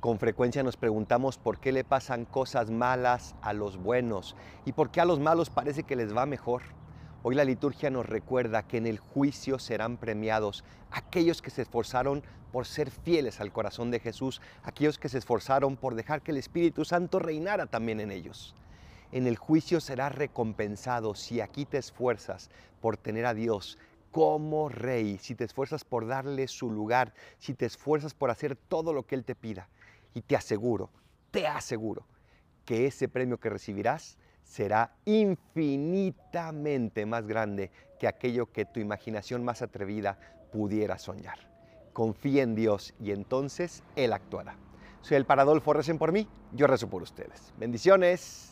Con frecuencia nos preguntamos por qué le pasan cosas malas a los buenos y por qué a los malos parece que les va mejor. Hoy la liturgia nos recuerda que en el juicio serán premiados aquellos que se esforzaron por ser fieles al corazón de Jesús, aquellos que se esforzaron por dejar que el Espíritu Santo reinara también en ellos. En el juicio serás recompensado si aquí te esfuerzas por tener a Dios como rey, si te esfuerzas por darle su lugar, si te esfuerzas por hacer todo lo que Él te pida. Y te aseguro, te aseguro, que ese premio que recibirás será infinitamente más grande que aquello que tu imaginación más atrevida pudiera soñar. Confía en Dios y entonces Él actuará. Soy el Paradolfo, recen por mí, yo rezo por ustedes. Bendiciones.